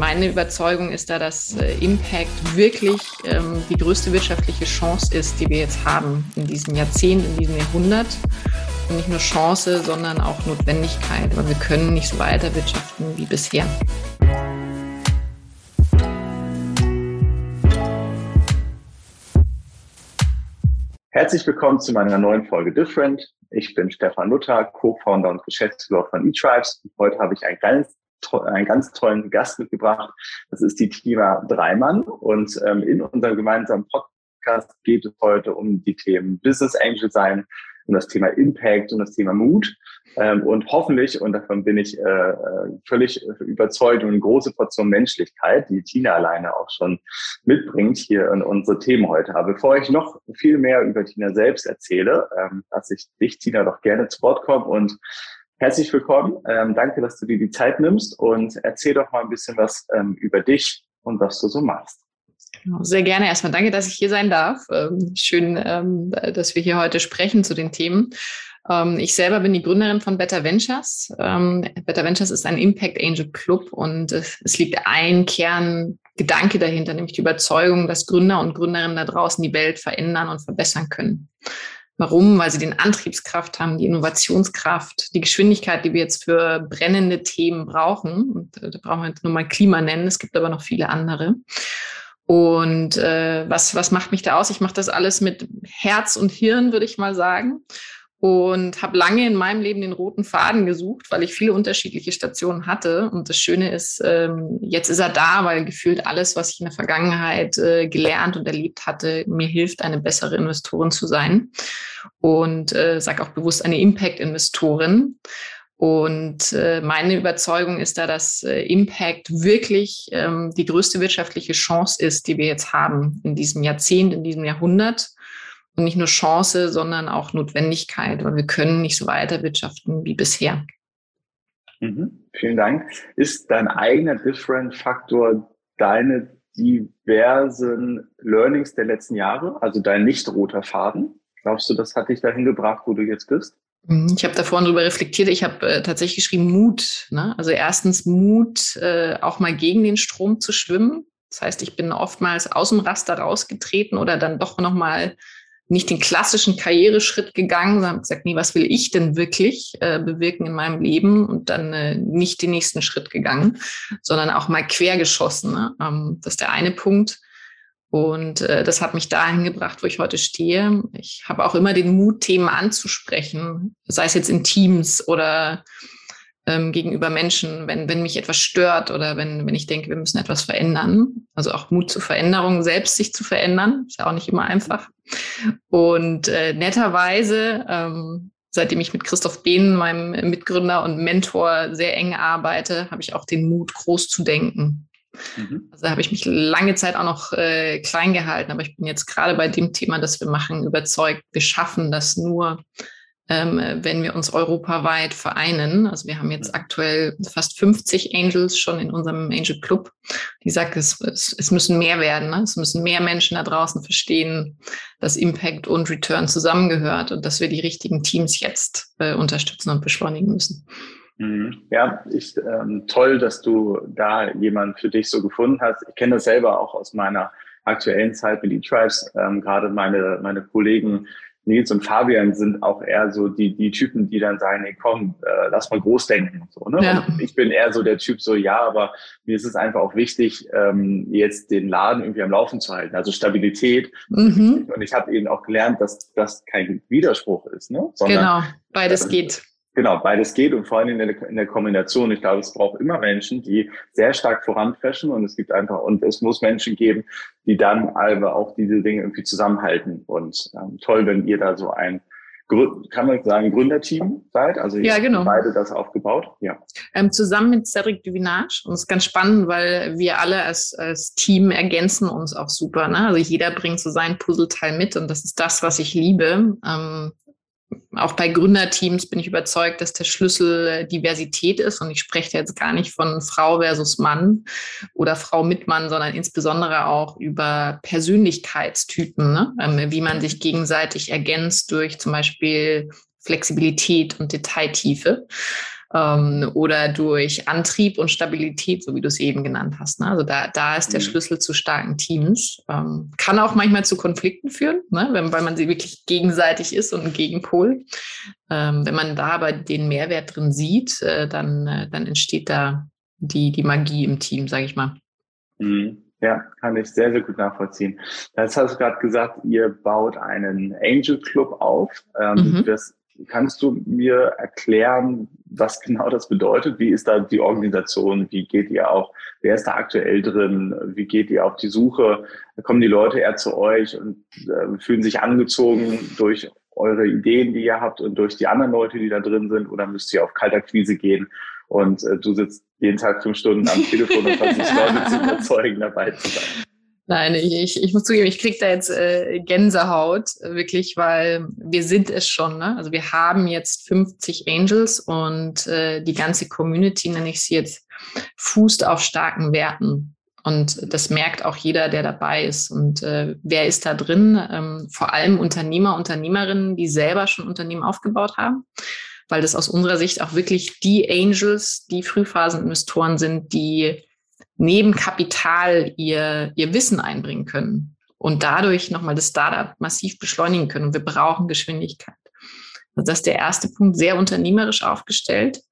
Meine Überzeugung ist da, dass äh, Impact wirklich ähm, die größte wirtschaftliche Chance ist, die wir jetzt haben in diesem Jahrzehnt, in diesem Jahrhundert. Und nicht nur Chance, sondern auch Notwendigkeit, weil wir können nicht so weiter wirtschaften wie bisher. Herzlich willkommen zu meiner neuen Folge Different. Ich bin Stefan Luther, Co-Founder und Geschäftsführer von eTribes. Heute habe ich einen ganz, einen ganz tollen Gast mitgebracht. Das ist die Tina Dreimann. Und ähm, in unserem gemeinsamen Podcast geht es heute um die Themen Business Angel sein, um das Thema Impact, um das Thema Mut ähm, und hoffentlich, und davon bin ich äh, äh, völlig überzeugt, und eine große Portion Menschlichkeit, die Tina alleine auch schon mitbringt hier in unsere Themen heute. Aber bevor ich noch viel mehr über Tina selbst erzähle, ähm, lasse ich dich, Tina, doch gerne zu Wort kommen und herzlich willkommen. Ähm, danke, dass du dir die Zeit nimmst und erzähl doch mal ein bisschen was ähm, über dich und was du so machst. Genau, sehr gerne. Erstmal danke, dass ich hier sein darf. Ähm, schön, ähm, dass wir hier heute sprechen zu den Themen. Ähm, ich selber bin die Gründerin von Better Ventures. Better Ventures ist ein Impact Angel Club und es liegt ein Kerngedanke dahinter, nämlich die Überzeugung, dass Gründer und Gründerinnen da draußen die Welt verändern und verbessern können. Warum? Weil sie den Antriebskraft haben, die Innovationskraft, die Geschwindigkeit, die wir jetzt für brennende Themen brauchen. Und äh, da brauchen wir jetzt nur mal Klima nennen. Es gibt aber noch viele andere. Und äh, was, was macht mich da aus? Ich mache das alles mit Herz und Hirn, würde ich mal sagen. Und habe lange in meinem Leben den roten Faden gesucht, weil ich viele unterschiedliche Stationen hatte. Und das Schöne ist, ähm, jetzt ist er da, weil gefühlt alles, was ich in der Vergangenheit äh, gelernt und erlebt hatte, mir hilft, eine bessere Investorin zu sein. Und äh, sage auch bewusst eine Impact-Investorin. Und äh, meine Überzeugung ist da, dass äh, Impact wirklich ähm, die größte wirtschaftliche Chance ist, die wir jetzt haben in diesem Jahrzehnt, in diesem Jahrhundert. Und nicht nur Chance, sondern auch Notwendigkeit, weil wir können nicht so weiter wirtschaften wie bisher. Mhm. Vielen Dank. Ist dein eigener Different-Faktor deine diversen Learnings der letzten Jahre, also dein nicht roter Faden? Glaubst du, das hat dich dahin gebracht, wo du jetzt bist? Mhm, ich habe da vorhin drüber reflektiert. Ich habe äh, tatsächlich geschrieben Mut. Ne? Also erstens Mut, äh, auch mal gegen den Strom zu schwimmen. Das heißt, ich bin oftmals aus dem Raster rausgetreten oder dann doch noch mal nicht den klassischen Karriereschritt gegangen, sondern gesagt, nee, was will ich denn wirklich äh, bewirken in meinem Leben und dann äh, nicht den nächsten Schritt gegangen, sondern auch mal quergeschossen. Ne? Ähm, das ist der eine Punkt. Und äh, das hat mich dahin gebracht, wo ich heute stehe. Ich habe auch immer den Mut, Themen anzusprechen, sei es jetzt in Teams oder ähm, gegenüber Menschen, wenn, wenn mich etwas stört oder wenn, wenn ich denke, wir müssen etwas verändern. Also auch Mut zur Veränderung, selbst sich zu verändern, ist ja auch nicht immer einfach. Und äh, netterweise, ähm, seitdem ich mit Christoph Behn, meinem Mitgründer und Mentor, sehr eng arbeite, habe ich auch den Mut, groß zu denken. Mhm. Also da habe ich mich lange Zeit auch noch äh, klein gehalten, aber ich bin jetzt gerade bei dem Thema, das wir machen, überzeugt, wir schaffen das nur, wenn wir uns europaweit vereinen. Also wir haben jetzt aktuell fast 50 Angels schon in unserem Angel Club. Die sagt, es, es, es müssen mehr werden. Ne? Es müssen mehr Menschen da draußen verstehen, dass Impact und Return zusammengehört und dass wir die richtigen Teams jetzt äh, unterstützen und beschleunigen müssen. Mhm. Ja, ich, ähm, toll, dass du da jemand für dich so gefunden hast. Ich kenne das selber auch aus meiner aktuellen Zeit mit E-Tribes. Ähm, Gerade meine, meine Kollegen Nils und Fabian sind auch eher so die, die Typen, die dann sagen, nee, komm, äh, lass mal groß denken. So, ne? Ja. Ich bin eher so der Typ, so ja, aber mir ist es einfach auch wichtig, ähm, jetzt den Laden irgendwie am Laufen zu halten. Also Stabilität. Mhm. Und ich habe eben auch gelernt, dass das kein Widerspruch ist. Ne? Sondern, genau, beides geht. Genau, beides geht und vor allem in der, in der Kombination. Ich glaube, es braucht immer Menschen, die sehr stark voranpreschen und es gibt einfach, und es muss Menschen geben, die dann aber auch diese Dinge irgendwie zusammenhalten. Und ähm, toll, wenn ihr da so ein kann man sagen, Gründerteam seid? Also ja, genau. beide das aufgebaut? Ja. Ähm, zusammen mit Cedric Duvinage. Und es ist ganz spannend, weil wir alle als, als Team ergänzen uns auch super. Ne? Also jeder bringt so sein Puzzleteil mit und das ist das, was ich liebe. Ähm, auch bei Gründerteams bin ich überzeugt, dass der Schlüssel äh, Diversität ist. Und ich spreche jetzt gar nicht von Frau versus Mann oder Frau mit Mann, sondern insbesondere auch über Persönlichkeitstypen, ne? Ähm, wie man sich gegenseitig ergänzt durch zum Beispiel Flexibilität und Detailtiefe. Ähm, oder durch Antrieb und Stabilität, so wie du es eben genannt hast. Ne? Also da, da ist der mhm. Schlüssel zu starken Teams. Ähm, kann auch manchmal zu Konflikten führen, ne? Wenn, weil man sie wirklich gegenseitig ist und ein Gegenpol. Ähm, wenn man da aber den Mehrwert drin sieht, äh, dann, äh, dann entsteht da die, die Magie im Team, sage ich mal. Mhm. Ja, kann ich sehr, sehr gut nachvollziehen. Das hast du gerade gesagt, ihr baut einen Angel Club auf. Ähm, mhm. das, kannst du mir erklären, was genau das bedeutet? Wie ist da die Organisation? Wie geht ihr auch? Wer ist da aktuell drin? Wie geht ihr auf die Suche? Kommen die Leute eher zu euch und äh, fühlen sich angezogen durch eure Ideen, die ihr habt und durch die anderen Leute, die da drin sind? Oder müsst ihr auf Kaltakquise gehen und äh, du sitzt jeden Tag fünf Stunden am Telefon und versuchst Leute zu überzeugen, dabei zu sein. Nein, ich, ich muss zugeben, ich kriege da jetzt äh, Gänsehaut, wirklich, weil wir sind es schon. Ne? Also wir haben jetzt 50 Angels und äh, die ganze Community, nenne ich sie jetzt, fußt auf starken Werten. Und das merkt auch jeder, der dabei ist. Und äh, wer ist da drin? Ähm, vor allem Unternehmer, Unternehmerinnen, die selber schon Unternehmen aufgebaut haben weil das aus unserer Sicht auch wirklich die Angels, die Frühphaseninvestoren sind, die neben Kapital ihr, ihr Wissen einbringen können und dadurch nochmal das Startup massiv beschleunigen können. Und wir brauchen Geschwindigkeit. Also das ist der erste Punkt, sehr unternehmerisch aufgestellt.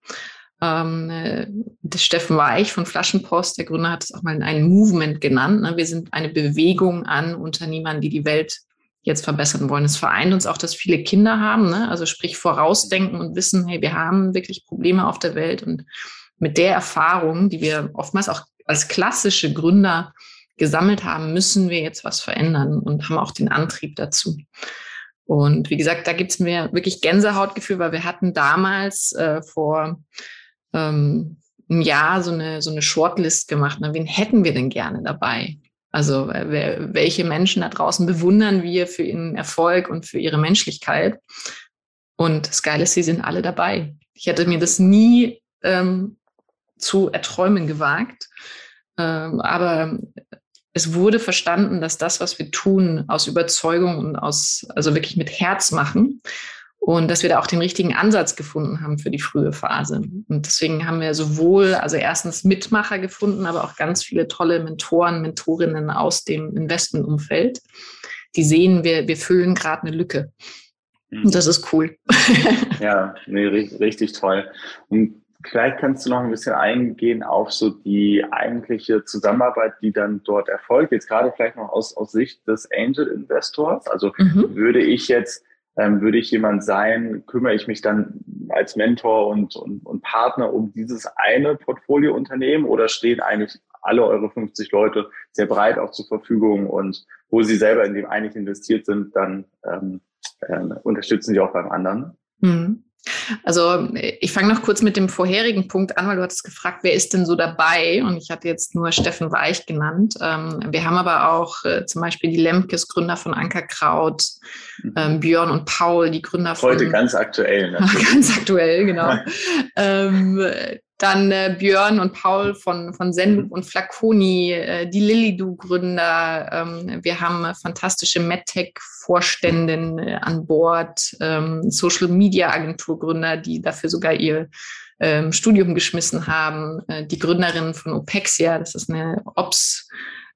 Ähm, der Steffen Weich von Flaschenpost, der Gründer, hat es auch mal ein Movement genannt. Ne? Wir sind eine Bewegung an Unternehmern, die die Welt jetzt verbessern wollen. Es vereint uns auch, dass viele Kinder haben, ne? also sprich vorausdenken und wissen, hey, wir haben wirklich Probleme auf der Welt und mit der Erfahrung, die wir oftmals auch als klassische Gründer gesammelt haben, müssen wir jetzt was verändern und haben auch den Antrieb dazu. Und wie gesagt, da gibt es mir wirklich Gänsehautgefühl, weil wir hatten damals äh, vor ähm, einem Jahr so eine, so eine Shortlist gemacht. Na, wen hätten wir denn gerne dabei? Also wer, welche Menschen da draußen bewundern wir für ihren Erfolg und für ihre Menschlichkeit? Und das Geile ist, sie sind alle dabei. Ich hätte mir das nie ähm, zu erträumen gewagt. Ähm, aber es wurde verstanden, dass das, was wir tun, aus Überzeugung und aus, also wirklich mit Herz machen und dass wir da auch den richtigen Ansatz gefunden haben für die frühe Phase. Und deswegen haben wir sowohl, also erstens Mitmacher gefunden, aber auch ganz viele tolle Mentoren, Mentorinnen aus dem Investmentumfeld, die sehen, wir, wir füllen gerade eine Lücke. Und mhm. das ist cool. ja, nee, richtig toll. Und vielleicht kannst du noch ein bisschen eingehen auf so die eigentliche Zusammenarbeit, die dann dort erfolgt. Jetzt gerade vielleicht noch aus, aus Sicht des Angel Investors. Also mhm. würde ich jetzt ähm, würde ich jemand sein, kümmere ich mich dann als Mentor und, und, und Partner um dieses eine Portfoliounternehmen oder stehen eigentlich alle eure 50 Leute sehr breit auch zur Verfügung und wo sie selber in dem eigentlich investiert sind, dann ähm, äh, unterstützen sie auch beim anderen? Mhm. Also ich fange noch kurz mit dem vorherigen Punkt an, weil du hattest gefragt, wer ist denn so dabei? Und ich hatte jetzt nur Steffen Weich genannt. Ähm, wir haben aber auch äh, zum Beispiel die Lemkes, Gründer von Ankerkraut, mhm. ähm, Björn und Paul, die Gründer von... Heute ganz aktuell. Natürlich. ganz aktuell, genau. ähm, dann äh, Björn und Paul von, von Zenloop mhm. und Flaconi, äh, die Lilidu-Gründer. Ähm, wir haben fantastische MedTech-Vorständen äh, an Bord, ähm, Social-Media-Agentur-Gründer, die dafür sogar ihr ähm, Studium geschmissen haben. Äh, die Gründerin von Opexia, das ist eine Ops-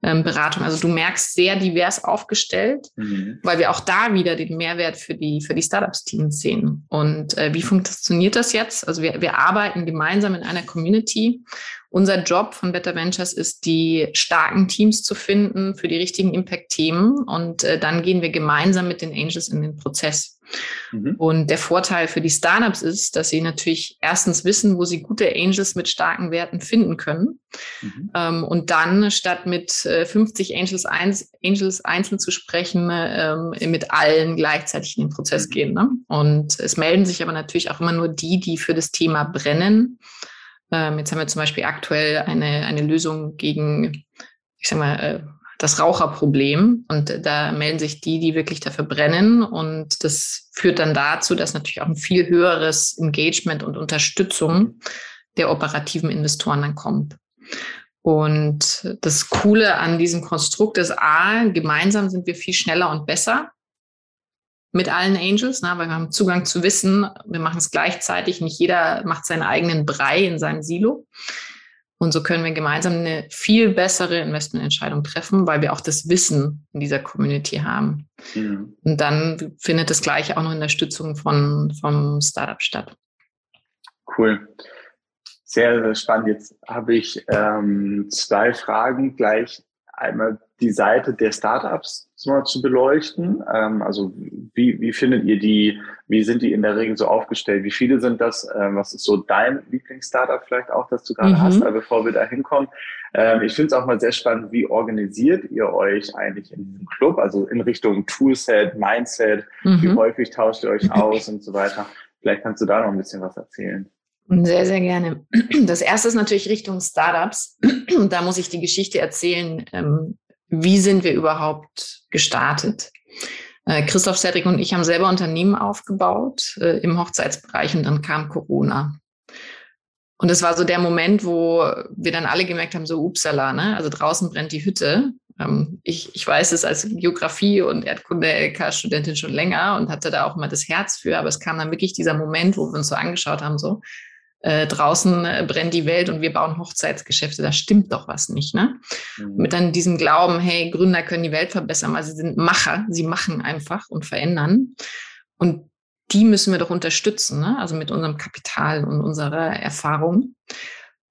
ähm, Beratung. Also du merkst sehr divers aufgestellt, mhm. weil wir auch da wieder den Mehrwert für die, für die Startups-Teams sehen. Und äh, wie funktioniert das jetzt? Also wir, wir arbeiten gemeinsam in einer Community. Unser Job von Better Ventures ist, die starken Teams zu finden für die richtigen Impact-Themen. Und äh, dann gehen wir gemeinsam mit den Angels in den Prozess. Mhm. Und der Vorteil für die Startups ist, dass sie natürlich erstens wissen, wo sie gute Angels mit starken Werten finden können. Mhm. Ähm, und dann statt mit äh, 50 Angels, eins, Angels einzeln zu sprechen, ähm, mit allen gleichzeitig in den Prozess mhm. gehen. Ne? Und es melden sich aber natürlich auch immer nur die, die für das Thema brennen. Ähm, jetzt haben wir zum Beispiel aktuell eine, eine Lösung gegen, ich sag mal, äh, das Raucherproblem. Und da melden sich die, die wirklich dafür brennen. Und das führt dann dazu, dass natürlich auch ein viel höheres Engagement und Unterstützung der operativen Investoren dann kommt. Und das Coole an diesem Konstrukt ist A, gemeinsam sind wir viel schneller und besser. mit allen Angels, ne, weil wir haben Zugang zu Wissen, wir machen es gleichzeitig, nicht jeder macht seinen eigenen Brei in seinem Silo. Und so können wir gemeinsam eine viel bessere Investmententscheidung treffen, weil wir auch das Wissen in dieser Community haben. Mhm. Und dann findet das Gleiche auch noch in der Stützung von, vom Startup statt. Cool. Sehr, sehr spannend. Jetzt habe ich ähm, zwei Fragen gleich. Einmal die Seite der Startups mal zu beleuchten. Ähm, also wie, wie findet ihr die, wie sind die in der Regel so aufgestellt? Wie viele sind das? Ähm, was ist so dein Lieblings-Startup vielleicht auch, das du gerade mhm. hast, aber bevor wir da hinkommen? Ähm, ich finde es auch mal sehr spannend, wie organisiert ihr euch eigentlich in diesem Club? Also in Richtung Toolset, Mindset, mhm. wie häufig tauscht ihr euch aus und so weiter. Vielleicht kannst du da noch ein bisschen was erzählen. Sehr, sehr gerne. Das erste ist natürlich Richtung Startups. Da muss ich die Geschichte erzählen, ähm, wie sind wir überhaupt gestartet? Äh, Christoph Cedric und ich haben selber Unternehmen aufgebaut äh, im Hochzeitsbereich und dann kam Corona. Und das war so der Moment, wo wir dann alle gemerkt haben, so upsala, ne? also draußen brennt die Hütte. Ähm, ich, ich weiß es als Geografie- und Erdkunde-LK-Studentin schon länger und hatte da auch immer das Herz für, aber es kam dann wirklich dieser Moment, wo wir uns so angeschaut haben, so, äh, draußen äh, brennt die Welt und wir bauen Hochzeitsgeschäfte, da stimmt doch was nicht. Ne? Mhm. Mit dann diesem Glauben, hey, Gründer können die Welt verbessern, weil sie sind Macher, sie machen einfach und verändern. Und die müssen wir doch unterstützen, ne? also mit unserem Kapital und unserer Erfahrung.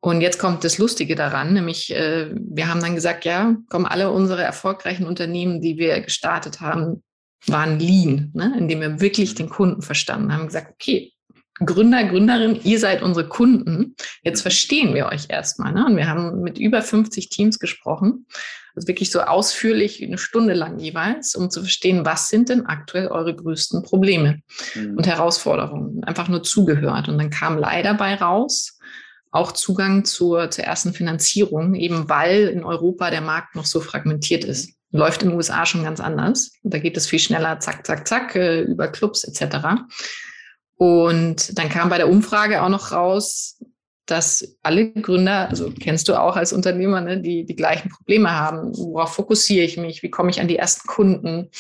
Und jetzt kommt das Lustige daran, nämlich äh, wir haben dann gesagt, ja, kommen alle unsere erfolgreichen Unternehmen, die wir gestartet haben, waren lean, ne? indem wir wirklich den Kunden verstanden haben, gesagt, okay, Gründer, Gründerin, ihr seid unsere Kunden. Jetzt verstehen wir euch erstmal. Ne? Und wir haben mit über 50 Teams gesprochen. Also wirklich so ausführlich, eine Stunde lang jeweils, um zu verstehen, was sind denn aktuell eure größten Probleme mhm. und Herausforderungen. Einfach nur zugehört. Und dann kam leider bei raus, auch Zugang zur, zur ersten Finanzierung, eben weil in Europa der Markt noch so fragmentiert ist. Läuft in den USA schon ganz anders. Da geht es viel schneller, zack, zack, zack, äh, über Clubs etc. Und dann kam bei der Umfrage auch noch raus, dass alle Gründer, also kennst du auch als Unternehmer, ne, die die gleichen Probleme haben. Worauf fokussiere ich mich? Wie komme ich an die ersten Kunden?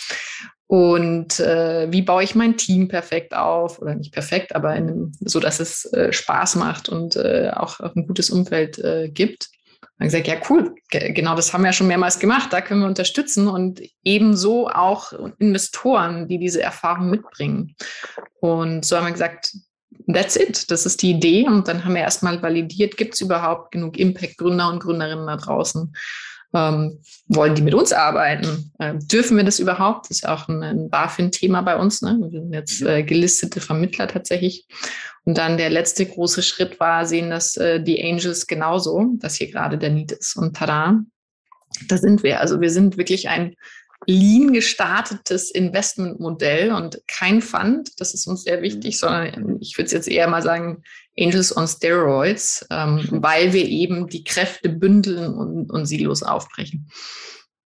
Und äh, wie baue ich mein Team perfekt auf? Oder nicht perfekt, aber in so, dass es äh, Spaß macht und äh, auch, auch ein gutes Umfeld äh, gibt dann gesagt, ja cool, genau das haben wir ja schon mehrmals gemacht, da können wir unterstützen und ebenso auch Investoren, die diese Erfahrung mitbringen. Und so haben wir gesagt, that's it, das ist die Idee und dann haben wir erstmal validiert, gibt es überhaupt genug Impact-Gründer und Gründerinnen da draußen, ähm, wollen die mit uns arbeiten? Äh, dürfen wir das überhaupt? Das ist auch ein, ein BaFin-Thema bei uns. Ne? Wir sind jetzt äh, gelistete Vermittler tatsächlich. Und dann der letzte große Schritt war, sehen das äh, die Angels genauso, dass hier gerade der Need ist. Und tada, da sind wir. Also wir sind wirklich ein lean gestartetes Investmentmodell und kein Fund. Das ist uns sehr wichtig, mhm. sondern ich würde es jetzt eher mal sagen, Angels on Steroids, ähm, weil wir eben die Kräfte bündeln und, und Silos aufbrechen.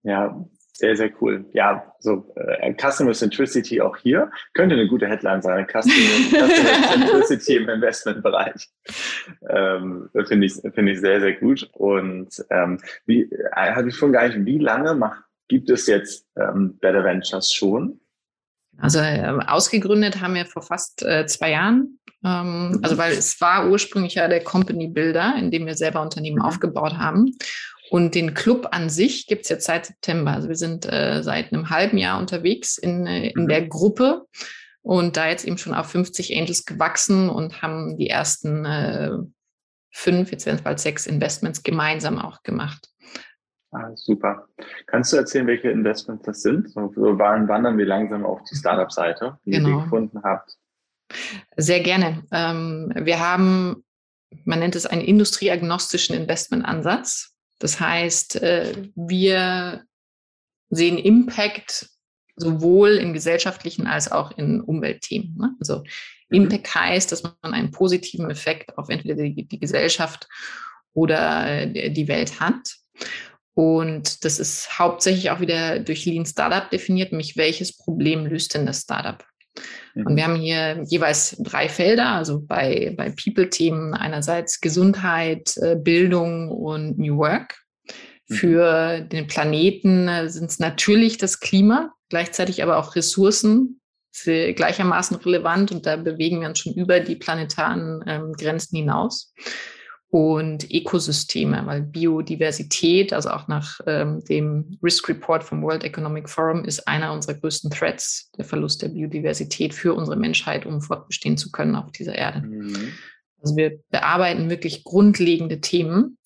Ja, sehr, sehr cool. Ja, so äh, Customer Centricity auch hier könnte eine gute Headline sein. Customer, Customer Centricity im Investmentbereich. Ähm, Finde ich, finde ich sehr, sehr gut. Und ähm, wie äh, hatte ich schon gar nicht, wie lange macht, gibt es jetzt ähm, Better Ventures schon? Also äh, ausgegründet haben wir vor fast äh, zwei Jahren. Ähm, mhm. Also weil es war ursprünglich ja der Company Builder, in dem wir selber Unternehmen mhm. aufgebaut haben. Und den Club an sich gibt es jetzt seit September. Also wir sind äh, seit einem halben Jahr unterwegs in, äh, in mhm. der Gruppe und da jetzt eben schon auf 50 Angels gewachsen und haben die ersten äh, fünf, jetzt werden es bald sechs Investments gemeinsam auch gemacht. Ah, super. Kannst du erzählen, welche Investments das sind? So, so wandern wir langsam auf die Startup-Seite, die genau. ihr gefunden habt. Sehr gerne. Ähm, wir haben, man nennt es einen industrieagnostischen Investmentansatz. Das heißt, äh, wir sehen Impact sowohl in gesellschaftlichen als auch in Umweltthemen. Ne? Also mhm. Impact heißt, dass man einen positiven Effekt auf entweder die, die Gesellschaft oder die Welt hat. Und das ist hauptsächlich auch wieder durch Lean Startup definiert, nämlich welches Problem löst denn das Startup? Mhm. Und wir haben hier jeweils drei Felder, also bei, bei People-Themen einerseits Gesundheit, äh, Bildung und New Work. Mhm. Für den Planeten äh, sind es natürlich das Klima, gleichzeitig aber auch Ressourcen, gleichermaßen relevant und da bewegen wir uns schon über die planetaren ähm, Grenzen hinaus. Und Ökosysteme, weil Biodiversität, also auch nach ähm, dem Risk Report vom World Economic Forum, ist einer unserer größten Threats, der Verlust der Biodiversität für unsere Menschheit, um fortbestehen zu können auf dieser Erde. Mhm. Also wir bearbeiten wirklich grundlegende Themen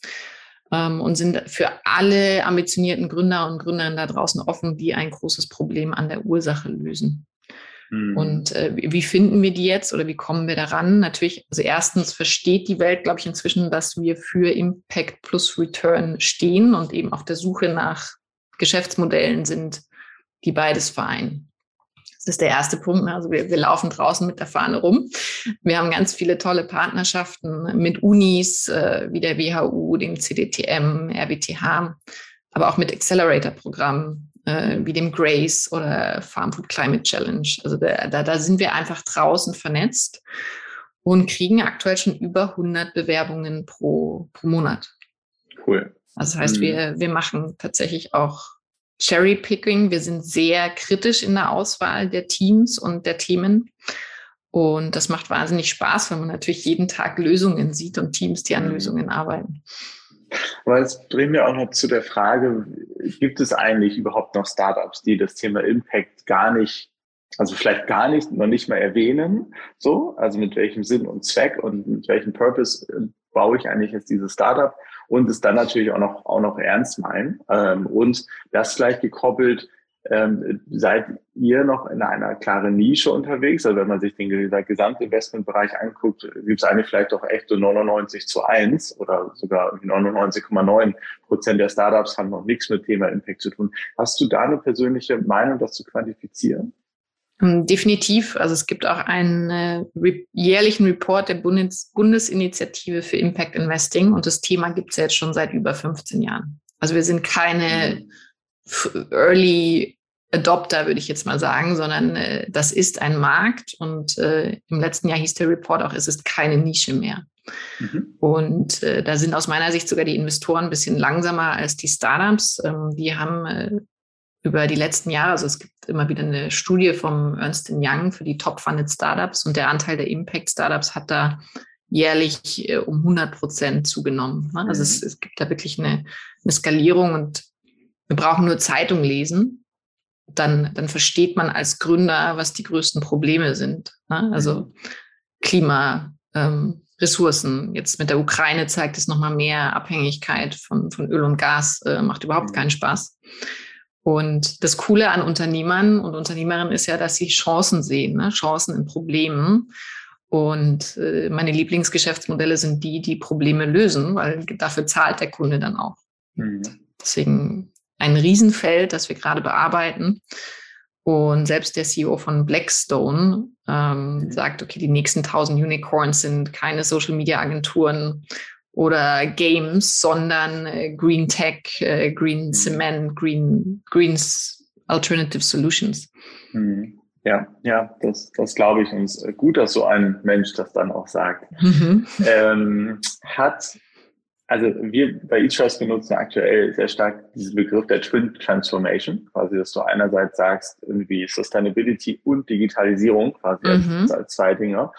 ähm, und sind für alle ambitionierten Gründer und Gründerinnen da draußen offen, die ein großes Problem an der Ursache lösen. Mhm. Und äh, wie finden wir die jetzt oder wie kommen wir daran? Natürlich, also erstens versteht die Welt, glaube ich, inzwischen, dass wir für Impact plus Return stehen und eben auf der Suche nach Geschäftsmodellen sind, die beides vereinen. Das ist der erste Punkt. Ne? Also wir, wir laufen draußen mit der Fahne rum. Wir haben ganz viele tolle Partnerschaften mit Unis äh, wie der WHU, dem CDTM, RWTH, aber auch mit Accelerator-Programmen äh, wie dem Grace oder Farm Food Climate Challenge. Also da, da, da sind wir einfach draußen vernetzt und kriegen aktuell schon über 100 Bewerbungen pro, pro Monat. Cool. Also das heißt, mhm. wir, wir machen tatsächlich auch Cherry-Picking. Wir sind sehr kritisch in der Auswahl der Teams und der Themen. Und das macht wahnsinnig Spaß, weil man natürlich jeden Tag Lösungen sieht und Teams, die an mhm. Lösungen arbeiten. Aber es bringt mir auch noch zu der Frage, gibt es eigentlich überhaupt noch Startups, die das Thema Impact gar nicht, also vielleicht gar nicht, noch nicht mal erwähnen, so, also mit welchem Sinn und Zweck und mit welchem Purpose äh, baue ich eigentlich jetzt dieses Startup? Und es dann natürlich auch noch, auch noch ernst meinen ähm, und das gleich gekoppelt ähm, seid ihr noch in einer klaren Nische unterwegs? Also wenn man sich den Gesamtinvestmentbereich anguckt, gibt es eigentlich vielleicht doch echt so 99 zu 1 oder sogar 99,9 Prozent der Startups haben noch nichts mit Thema Impact zu tun. Hast du da eine persönliche Meinung, das zu quantifizieren? Ähm, definitiv. Also es gibt auch einen äh, jährlichen Report der Bundes Bundesinitiative für Impact Investing und das Thema gibt es jetzt schon seit über 15 Jahren. Also wir sind keine. Early Adopter, würde ich jetzt mal sagen, sondern äh, das ist ein Markt und äh, im letzten Jahr hieß der Report auch, es ist keine Nische mehr. Mhm. Und äh, da sind aus meiner Sicht sogar die Investoren ein bisschen langsamer als die Startups. Ähm, die haben äh, über die letzten Jahre, also es gibt immer wieder eine Studie vom Ernst Young für die Top-Funded Startups und der Anteil der Impact-Startups hat da jährlich äh, um 100 Prozent zugenommen. Ne? Also mhm. es, es, gibt da wirklich eine, eine Skalierung und wir brauchen nur Zeitung lesen. Dann, dann versteht man als Gründer, was die größten Probleme sind. Ne? Also mhm. Klima, ähm, Ressourcen. Jetzt mit der Ukraine zeigt es nochmal mehr Abhängigkeit von, von Öl und Gas, äh, macht überhaupt mhm. keinen Spaß. Und das Coole an Unternehmern und Unternehmerinnen ist ja, dass sie Chancen sehen, ne? Chancen in Problemen. Und äh, meine Lieblingsgeschäftsmodelle sind die, die Probleme lösen, weil dafür zahlt der Kunde dann auch. Mhm. Deswegen ein Riesenfeld, das wir gerade bearbeiten. Und selbst der CEO von Blackstone ähm, mhm. sagt, okay, die nächsten 1000 Unicorns sind keine Social-Media-Agenturen oder Games, sondern äh, Green Tech, äh, Green mhm. Cement, Green, Greens Alternative Solutions. Mhm. Ja, ja, das, das glaube ich. Und es ist gut, dass so ein Mensch das dann auch sagt. Mhm. Ähm, hat also wir bei eTrust benutzen aktuell sehr stark diesen Begriff der Twin Transformation, quasi, dass du einerseits sagst, irgendwie Sustainability und Digitalisierung, quasi mhm. als, zwei Dinge.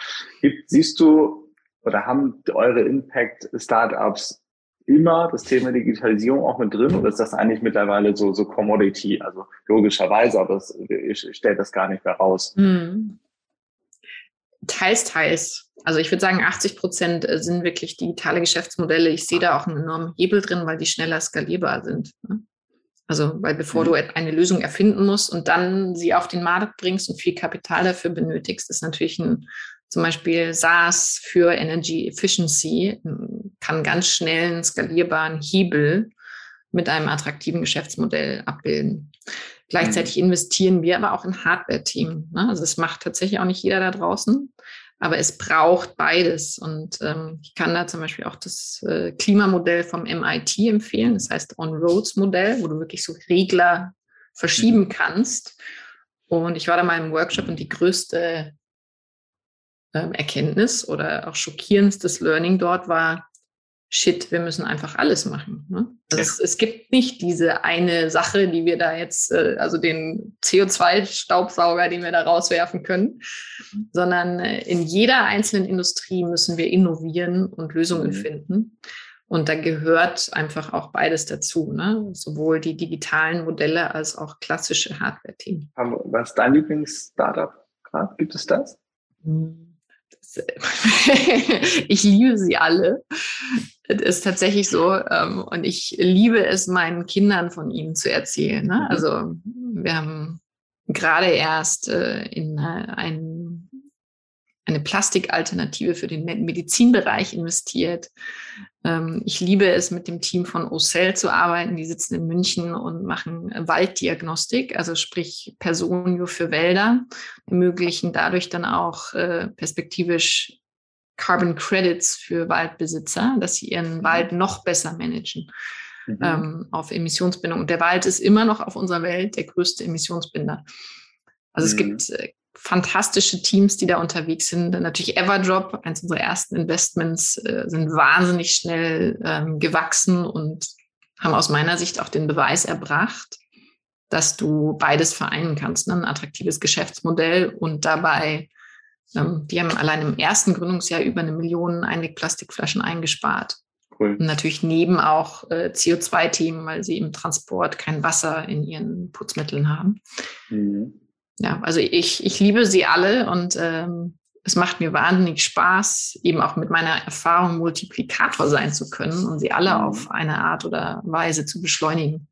Gibt, siehst du oder haben eure Impact Startups immer das Thema Digitalisierung auch mit drin oder ist das eigentlich mittlerweile so, so Commodity? Also logischerweise, aber das, ich stelle das gar nicht mehr raus. Mhm. Teils, teils. Also ich würde sagen, 80 Prozent äh, sind wirklich digitale Geschäftsmodelle. Ich sehe da auch einen enormen Hebel drin, weil die schneller skalierbar sind. Ne? Also, weil bevor mhm. du eine Lösung erfinden musst und dann sie auf den Markt bringst und viel Kapital dafür benötigst, ist natürlich ein, zum Beispiel SaaS für Energy Efficiency, kann ganz schnell einen skalierbaren Hebel mit einem attraktiven Geschäftsmodell abbilden. Gleichzeitig mhm. investieren wir aber auch in Hardware-Team. Ne? Also es macht tatsächlich auch nicht jeder da draußen, aber es braucht beides. Und ähm, ich kann da zum Beispiel auch das äh, Klimamodell vom MIT empfehlen. Das heißt On-Roads-Modell, wo du wirklich so Regler verschieben mhm. kannst. Und ich war da mal im Workshop und die größte ähm, Erkenntnis oder auch schockierendstes Learning dort war, shit, wir müssen einfach alles machen. Ne? Also ja. es, es, gibt nicht diese eine Sache, die wir da jetzt, äh, also den CO2-Staubsauger, den wir da rauswerfen können, mhm. sondern äh, in jeder einzelnen Industrie müssen wir innovieren und Lösungen mhm. finden. Und da gehört einfach auch beides dazu, ne? sowohl die digitalen Modelle als auch klassische Hardware-Team. Was ist dein Lieblings-Startup gerade? Gibt es das? Hm. ich liebe sie alle. Es ist tatsächlich so. Ähm, und ich liebe es, meinen Kindern von ihnen zu erzählen. Ne? Mhm. Also wir haben gerade erst äh, in äh, ein, eine Plastikalternative für den Medizinbereich investiert. Ähm, ich liebe es, mit dem Team von OCEL zu arbeiten. Die sitzen in München und machen Walddiagnostik, also sprich Personio für Wälder, ermöglichen dadurch dann auch äh, perspektivisch Carbon Credits für Waldbesitzer, dass sie ihren mhm. Wald noch besser managen. Mhm. Ähm, auf Emissionsbindung. Und der Wald ist immer noch auf unserer Welt der größte Emissionsbinder. Also mhm. es gibt äh, fantastische Teams, die da unterwegs sind. Natürlich Everdrop, eines unserer ersten Investments, äh, sind wahnsinnig schnell ähm, gewachsen und haben aus meiner Sicht auch den Beweis erbracht, dass du beides vereinen kannst. Ne? Ein attraktives Geschäftsmodell und dabei, ähm, die haben allein im ersten Gründungsjahr über eine Million Einwegplastikflaschen eingespart. Cool. Und natürlich neben auch äh, CO2-Themen, weil sie im Transport kein Wasser in ihren Putzmitteln haben. Mhm ja, also ich, ich liebe sie alle und ähm, es macht mir wahnsinnig Spaß, eben auch mit meiner Erfahrung Multiplikator sein zu können und sie alle mhm. auf eine Art oder Weise zu beschleunigen.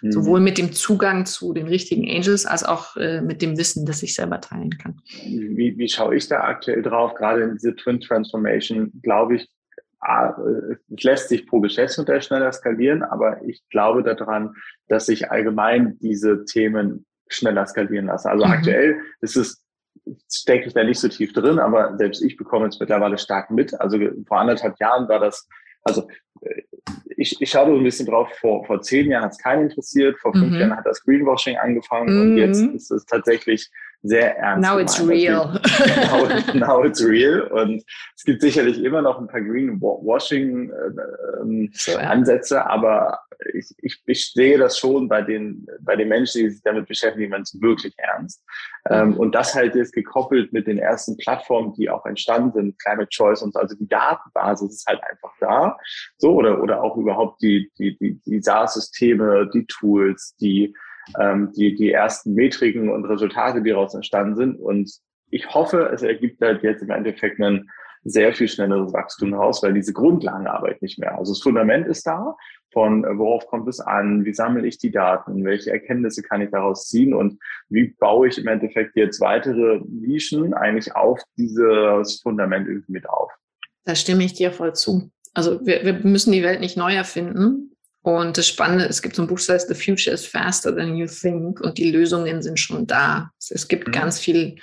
Mhm. Sowohl mit dem Zugang zu den richtigen Angels als auch äh, mit dem Wissen, das ich selber teilen kann. Wie, wie schaue ich da aktuell drauf? Gerade in diese Twin Transformation, glaube ich, es lässt sich pro Geschäftsmodell schneller skalieren, aber ich glaube daran, dass sich allgemein diese Themen schneller skalieren lassen. Also mhm. aktuell ist es, stecke ich da nicht so tief drin, aber selbst ich bekomme es mittlerweile stark mit. Also vor anderthalb Jahren war das, also äh, ich, ich schaue so ein bisschen drauf, vor, vor zehn Jahren hat es keinen interessiert, vor fünf mhm. Jahren hat das Greenwashing angefangen mhm. und jetzt ist es tatsächlich sehr ernst. Now it's real. now, now, it's real. Und es gibt sicherlich immer noch ein paar Greenwashing-Ansätze, äh, ähm, aber ich, ich, ich sehe das schon bei den, bei den Menschen, die sich damit beschäftigen, man es wirklich ernst. Ähm, und das halt jetzt gekoppelt mit den ersten Plattformen, die auch entstanden sind, Climate Choice und so. Also die Datenbasis ist halt einfach da. So, oder, oder auch überhaupt die, die, die, die SaaS-Systeme, die Tools, die, ähm, die, die ersten Metriken und Resultate, die daraus entstanden sind. Und ich hoffe, es ergibt halt jetzt im Endeffekt einen sehr viel schnelleres Wachstum heraus, weil diese Grundlagenarbeit nicht mehr. Also das Fundament ist da, von äh, worauf kommt es an, wie sammle ich die Daten, welche Erkenntnisse kann ich daraus ziehen und wie baue ich im Endeffekt jetzt weitere Nischen eigentlich auf dieses Fundament irgendwie mit auf. Da stimme ich dir voll zu. Also wir, wir müssen die Welt nicht neu erfinden. Und das Spannende, es gibt so ein Buch, das heißt The Future is faster than you think und die Lösungen sind schon da. Es gibt mhm. ganz viel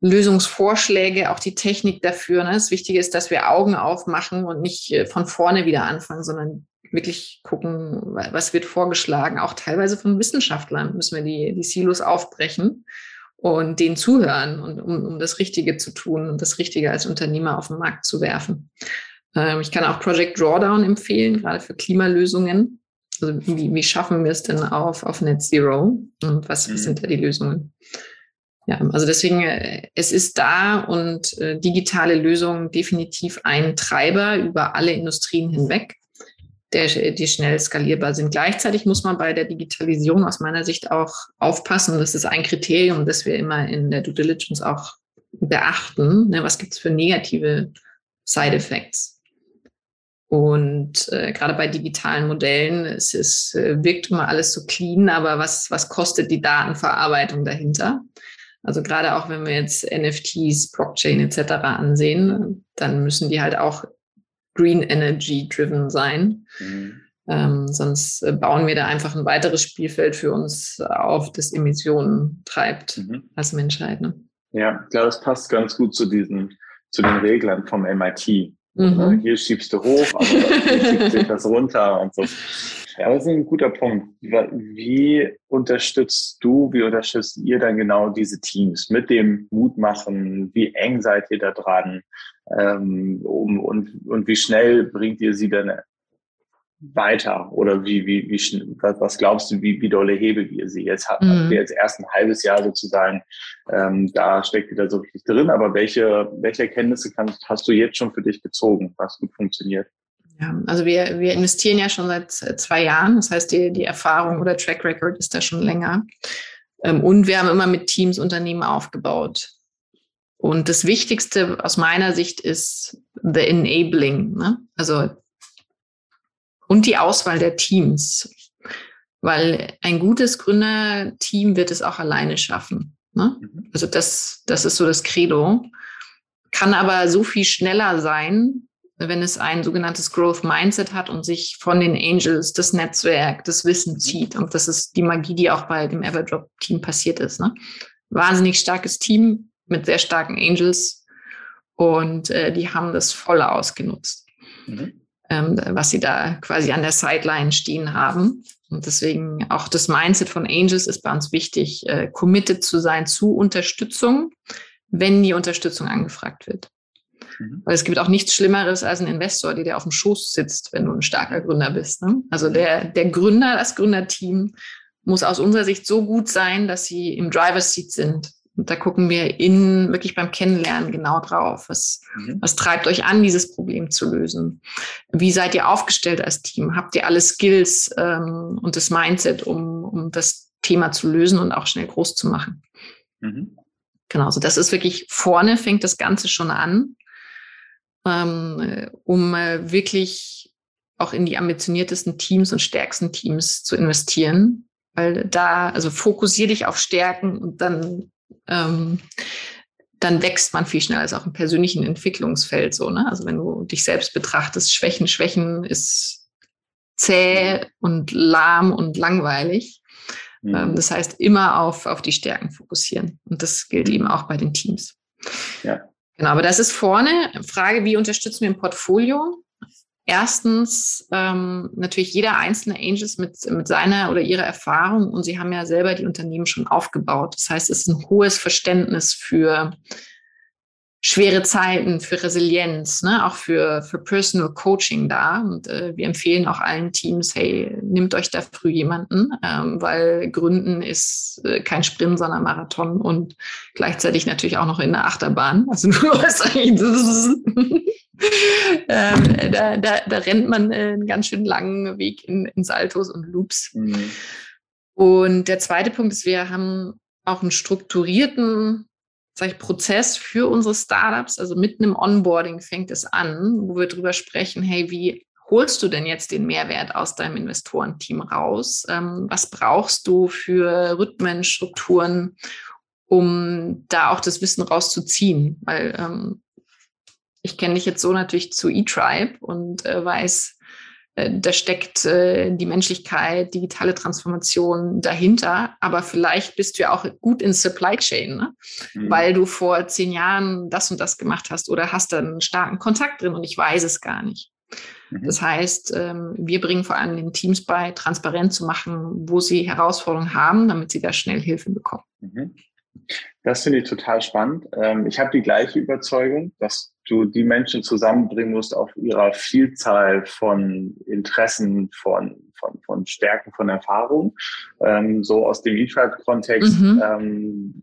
Lösungsvorschläge, auch die Technik dafür. Ne? Das Wichtige ist, dass wir Augen aufmachen und nicht äh, von vorne wieder anfangen, sondern wirklich gucken, was wird vorgeschlagen. Auch teilweise von Wissenschaftlern müssen wir die, die Silos aufbrechen und denen zuhören, und, um, um das Richtige zu tun und das Richtige als Unternehmer auf den Markt zu werfen. Ähm, ich kann auch Project Drawdown empfehlen, gerade für Klimalösungen. Also wie, wie schaffen wir es denn auf, auf Net Zero und was, was mhm. sind da die Lösungen? Ja, also deswegen, äh, es ist da und äh, digitale Lösungen definitiv ein Treiber über alle Industrien hinweg, der, die schnell skalierbar sind. Gleichzeitig muss man bei der Digitalisierung aus meiner Sicht auch aufpassen. Das ist ein Kriterium, das wir immer in der Due Diligence auch beachten. Ne, was gibt es für negative Side Effects? Und äh, gerade bei digitalen Modellen, es ist, äh, wirkt immer alles so clean, aber was, was kostet die Datenverarbeitung dahinter? Also gerade auch wenn wir jetzt NFTs, Blockchain etc. ansehen, dann müssen die halt auch Green Energy driven sein. Mhm. Ähm, sonst äh, bauen wir da einfach ein weiteres Spielfeld für uns auf, das Emissionen treibt mhm. als Menschheit. Ne? Ja, ich glaube, das passt ganz gut zu diesen, zu den Reglern vom MIT. Mhm. Hier schiebst du hoch, aber hier schiebst du das runter und so. Ja, das ist ein guter Punkt. Wie unterstützt du, wie unterstützt ihr dann genau diese Teams mit dem Mutmachen? Wie eng seid ihr da dran? Ähm, um, und, und wie schnell bringt ihr sie dann weiter? Oder wie, wie, wie, was glaubst du, wie, wie dolle Hebel ihr sie jetzt habt? Mhm. jetzt erst ein halbes Jahr sozusagen, ähm, da steckt ihr da so richtig drin, aber welche, welche Erkenntnisse kannst, hast du jetzt schon für dich gezogen, was gut funktioniert? Ja, also wir, wir investieren ja schon seit zwei Jahren. Das heißt, die, die Erfahrung oder Track Record ist da schon länger. Ähm, und wir haben immer mit Teams Unternehmen aufgebaut. Und das Wichtigste aus meiner Sicht ist the enabling. Ne? Also und die Auswahl der Teams. Weil ein gutes Gründerteam wird es auch alleine schaffen. Ne? Mhm. Also das, das ist so das Credo. Kann aber so viel schneller sein, wenn es ein sogenanntes Growth Mindset hat und sich von den Angels das Netzwerk, das Wissen zieht. Und das ist die Magie, die auch bei dem Everdrop-Team passiert ist. Ne? Wahnsinnig starkes Team mit sehr starken Angels und äh, die haben das voll ausgenutzt. Mhm ähm, was sie da quasi an der Sideline stehen haben. Und deswegen auch das Mindset von Angels ist bei uns wichtig, äh, committed zu sein zu Unterstützung, wenn die Unterstützung angefragt wird. Mhm. Weil es gibt auch nichts Schlimmeres als ein Investor, der dir auf dem Schoß sitzt, wenn du ein starker Gründer bist. Ne? Also der, der Gründer, das Gründerteam muss aus unserer Sicht so gut sein, dass sie im Driver's Seat sind und da gucken wir in, wirklich beim Kennenlernen genau drauf. Was, mhm. was treibt euch an, dieses Problem zu lösen? Wie seid ihr aufgestellt als Team? Habt ihr alle Skills ähm, und das Mindset, um, um das Thema zu lösen und auch schnell groß zu machen? Mhm. Genau, so also das ist wirklich vorne, fängt das Ganze schon an, ähm, um äh, wirklich auch in die ambitioniertesten Teams und stärksten Teams zu investieren. Weil da, also fokussier dich auf Stärken und dann ähm, dann wächst man viel schneller als auch im persönlichen Entwicklungsfeld so. Ne? Also wenn du dich selbst betrachtest, Schwächen, Schwächen ist zäh und lahm und langweilig. Mhm. Ähm, das heißt, immer auf, auf die Stärken fokussieren. Und das gilt eben auch bei den Teams. Ja. Genau, aber das ist vorne. Frage, wie unterstützen wir im Portfolio? Erstens ähm, natürlich jeder einzelne Angels mit, mit seiner oder ihrer Erfahrung und sie haben ja selber die Unternehmen schon aufgebaut. Das heißt, es ist ein hohes Verständnis für schwere Zeiten, für Resilienz, ne? auch für, für Personal Coaching da. Und äh, wir empfehlen auch allen Teams, hey, nehmt euch da früh jemanden, ähm, weil Gründen ist äh, kein Sprint, sondern Marathon und gleichzeitig natürlich auch noch in der Achterbahn. Also du hast eigentlich ähm, da, da, da rennt man einen ganz schön langen Weg in, in Saltos und Loops. Mhm. Und der zweite Punkt ist, wir haben auch einen strukturierten sag ich, Prozess für unsere Startups. Also mitten im Onboarding fängt es an, wo wir drüber sprechen, hey, wie holst du denn jetzt den Mehrwert aus deinem Investorenteam raus? Ähm, was brauchst du für Rhythmen, Strukturen, um da auch das Wissen rauszuziehen? Weil ähm, ich kenne dich jetzt so natürlich zu eTribe und äh, weiß, da steckt äh, die Menschlichkeit, digitale Transformation dahinter. Aber vielleicht bist du ja auch gut in Supply Chain, ne? Mhm. weil du vor zehn Jahren das und das gemacht hast oder hast da einen starken Kontakt drin und ich weiß es gar nicht. Mhm. Das heißt, ähm, wir bringen vor allem den Teams bei, transparent zu machen, wo sie Herausforderungen haben, damit sie da schnell Hilfe bekommen. Mhm. Das finde ich total spannend. Ähm, ich habe die gleiche Überzeugung, dass du die Menschen zusammenbringen musst auf ihrer Vielzahl von Interessen, von, von, von Stärken, von Erfahrung. Ähm, so aus dem E-Tribe-Kontext. Mhm. Ähm,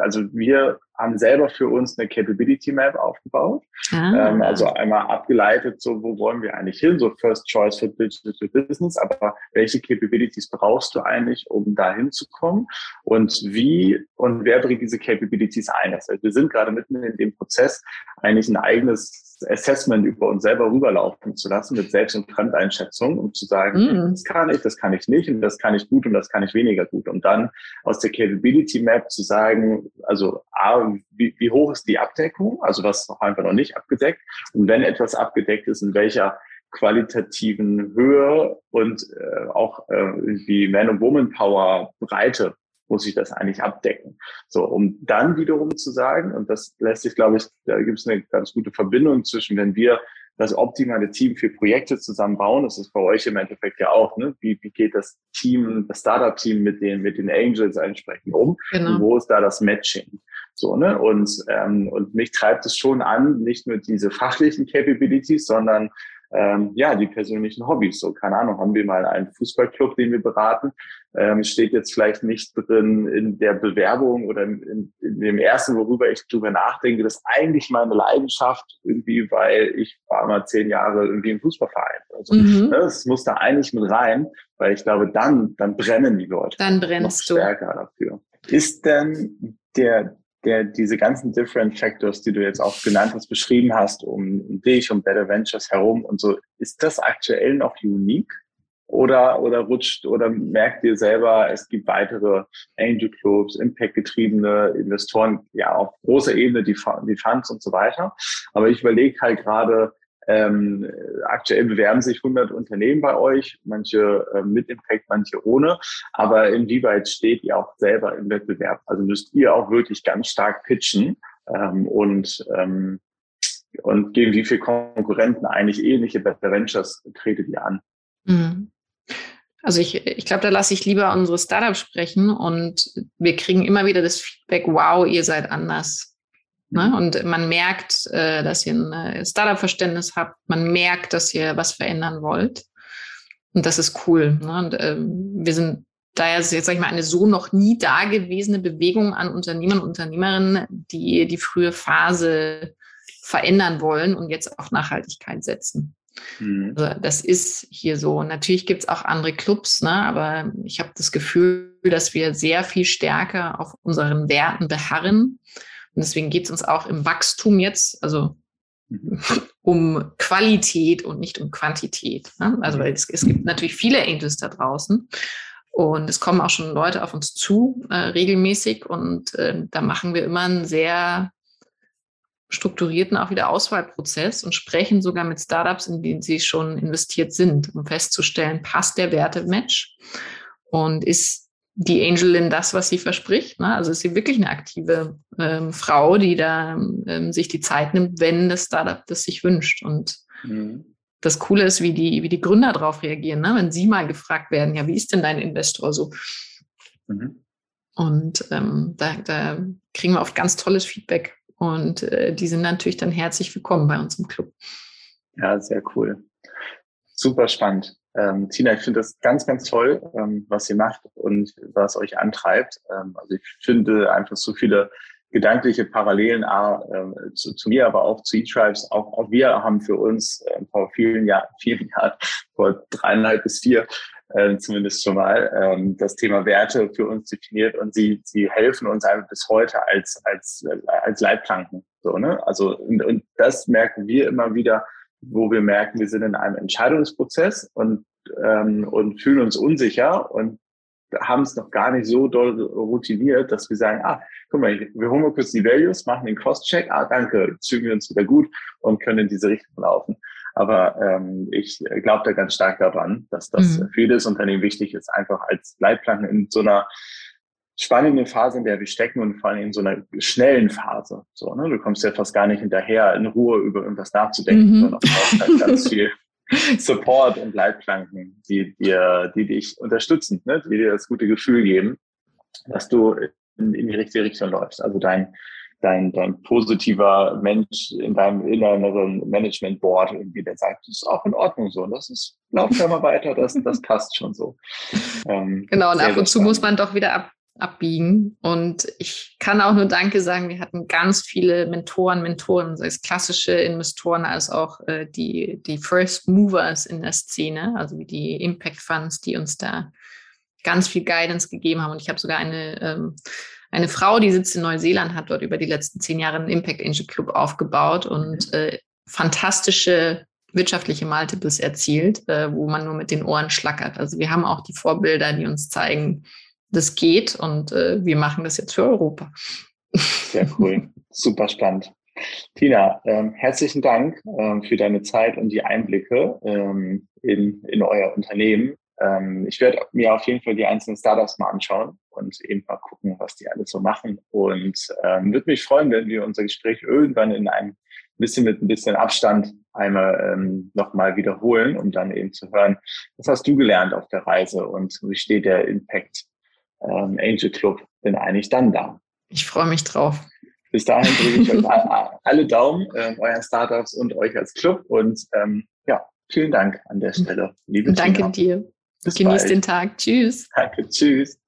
also wir haben selber für uns eine Capability Map aufgebaut. Ah. Also einmal abgeleitet, so wo wollen wir eigentlich hin, so First Choice für Digital Business, aber welche Capabilities brauchst du eigentlich, um da hinzukommen? Und wie und wer bringt diese Capabilities ein? Das heißt, wir sind gerade mitten in dem Prozess, eigentlich ein eigenes Assessment über uns selber rüberlaufen zu lassen mit Selbst- und Fremdeinschätzung, um zu sagen, mm. das kann ich, das kann ich nicht und das kann ich gut und das kann ich weniger gut. Und dann aus der Capability Map zu sagen, also A, wie, wie hoch ist die Abdeckung, also was ist noch einfach noch nicht abgedeckt und wenn etwas abgedeckt ist, in welcher qualitativen Höhe und äh, auch äh, irgendwie Man- und Woman-Power Breite muss ich das eigentlich abdecken. So, um dann wiederum zu sagen, und das lässt sich, glaube ich, da gibt es eine ganz gute Verbindung zwischen, wenn wir das optimale Team für Projekte zusammenbauen. Das ist bei euch im Endeffekt ja auch. Ne? Wie, wie geht das Team, das Startup-Team mit den, mit den Angels entsprechend um? Genau. Und wo ist da das Matching? So, ne? Und, ähm, und mich treibt es schon an, nicht nur diese fachlichen Capabilities, sondern ähm, ja, die persönlichen Hobbys. So, keine Ahnung, haben wir mal einen Fußballclub, den wir beraten. Ähm, steht jetzt vielleicht nicht drin in der Bewerbung oder in, in, dem ersten, worüber ich drüber nachdenke, das ist eigentlich meine Leidenschaft irgendwie, weil ich war mal zehn Jahre irgendwie im Fußballverein. Also, mhm. ne, das muss da eigentlich mit rein, weil ich glaube, dann, dann brennen die Leute. Dann brennst noch stärker du. dafür. Ist denn der, der diese ganzen Different Factors, die du jetzt auch genannt hast, beschrieben hast, um, dich, um Better Ventures herum und so, ist das aktuell noch unique? Oder, oder rutscht oder merkt ihr selber, es gibt weitere Angel Clubs, Impact-getriebene Investoren, ja, auf großer Ebene, die, die Funds und so weiter. Aber ich überlege halt gerade, ähm, aktuell bewerben sich 100 Unternehmen bei euch, manche äh, mit Impact, manche ohne. Aber inwieweit steht ihr auch selber im Wettbewerb? Also müsst ihr auch wirklich ganz stark pitchen ähm, und ähm, und gegen wie viele Konkurrenten eigentlich ähnliche Better Ventures tretet ihr an? Mhm. Also ich, ich glaube, da lasse ich lieber unsere Startups sprechen und wir kriegen immer wieder das Feedback, wow, ihr seid anders. Ne? Mhm. Und man merkt, äh, dass ihr ein äh, Startup-Verständnis habt, man merkt, dass ihr was verändern wollt. Und das ist cool. Ne? Und äh, wir sind daher ist jetzt, sag ich mal, eine so noch nie dagewesene Bewegung an Unternehmern und Unternehmerinnen, die die frühe Phase verändern wollen und jetzt auf Nachhaltigkeit setzen. Mhm. Also das ist hier so. Natürlich gibt es auch andere Clubs, ne? aber ich habe das Gefühl, dass wir sehr viel stärker auf unseren Werten beharren und deswegen geht es uns auch im Wachstum jetzt, also mhm. um Qualität und nicht um Quantität. Ne? Also weil es, es, gibt natürlich viele Angels da draußen und es kommen auch schon Leute auf uns zu äh, regelmäßig und äh, da machen wir immer einen sehr strukturierten auch wieder Auswahlprozess und sprechen sogar mit Startups, in denen sie schon investiert sind, um festzustellen, passt der Wertematch und ist die Angelin das, was sie verspricht. Ne? Also ist sie wirklich eine aktive ähm, Frau, die da ähm, sich die Zeit nimmt, wenn das Startup das sich wünscht. Und mhm. das Coole ist, wie die, wie die Gründer darauf reagieren, ne? wenn sie mal gefragt werden, ja, wie ist denn dein Investor so? Mhm. Und ähm, da, da kriegen wir oft ganz tolles Feedback. Und äh, die sind natürlich dann herzlich willkommen bei uns im Club. Ja, sehr cool. Super spannend. Ähm, Tina, ich finde das ganz, ganz toll, ähm, was ihr macht und was euch antreibt. Ähm, also ich finde einfach so viele gedankliche Parallelen äh, zu, zu, mir, aber auch zu E-Tribes. Auch, auch wir haben für uns äh, vor vielen Jahren, vielen Jahren, vor dreieinhalb bis vier äh, zumindest schon mal, ähm, das Thema Werte für uns definiert und sie, sie helfen uns einfach bis heute als, als, als Leitplanken. So, ne? Also, und, und das merken wir immer wieder, wo wir merken, wir sind in einem Entscheidungsprozess und, ähm, und fühlen uns unsicher und haben es noch gar nicht so doll routiniert, dass wir sagen, ah, guck mal, wir holen mal kurz die Values, machen den Cost-Check, ah, danke, zügen wir uns wieder gut und können in diese Richtung laufen. Aber ähm, ich glaube da ganz stark daran, dass das mhm. für jedes Unternehmen wichtig ist, einfach als Leitplanken in so einer spannende Phase, in der wir stecken und vor allem in so einer schnellen Phase. So, ne? Du kommst ja fast gar nicht hinterher, in Ruhe über irgendwas nachzudenken, mhm. sondern brauchst halt ganz viel Support und Leitplanken, die dir, die dich unterstützen, ne? die dir das gute Gefühl geben, dass du in, in die richtige Richtung läufst. Also dein, dein, dein positiver Mensch in deinem inneren Management Board irgendwie, der sagt, das ist auch in Ordnung so. Das ist, lauf da mal weiter, das, das passt schon so. Ähm, genau, und ab und zu muss man doch wieder ab, abbiegen. Und ich kann auch nur Danke sagen. Wir hatten ganz viele Mentoren, Mentoren, sei es klassische Investoren als auch äh, die, die First Movers in der Szene, also wie die Impact Funds, die uns da ganz viel Guidance gegeben haben. Und ich habe sogar eine, ähm, eine Frau, die sitzt in Neuseeland, hat dort über die letzten zehn Jahre einen Impact Angel Club aufgebaut und mhm. äh, fantastische wirtschaftliche Multiples erzielt, äh, wo man nur mit den Ohren schlackert. Also wir haben auch die Vorbilder, die uns zeigen, das geht und äh, wir machen das jetzt für Europa. Sehr cool, super spannend. Tina, ähm, herzlichen Dank ähm, für deine Zeit und die Einblicke ähm, in, in euer Unternehmen. Ähm, ich werde mir auf jeden Fall die einzelnen Startups mal anschauen und eben mal gucken, was die alle so machen. Und ähm, würde mich freuen, wenn wir unser Gespräch irgendwann in einem bisschen mit ein bisschen Abstand einmal ähm, nochmal wiederholen, um dann eben zu hören, was hast du gelernt auf der Reise und wie steht der Impact ähm, Angel Club denn eigentlich dann da? Ich freue mich drauf. Bis dahin drücke ich euch alle Daumen, äh, euren Startups und euch als Club. Und ähm, ja, vielen Dank an der Stelle. Liebe Danke Tina. dir. Bis Genieß bald. den Tag. Tschüss. Danke. Tschüss.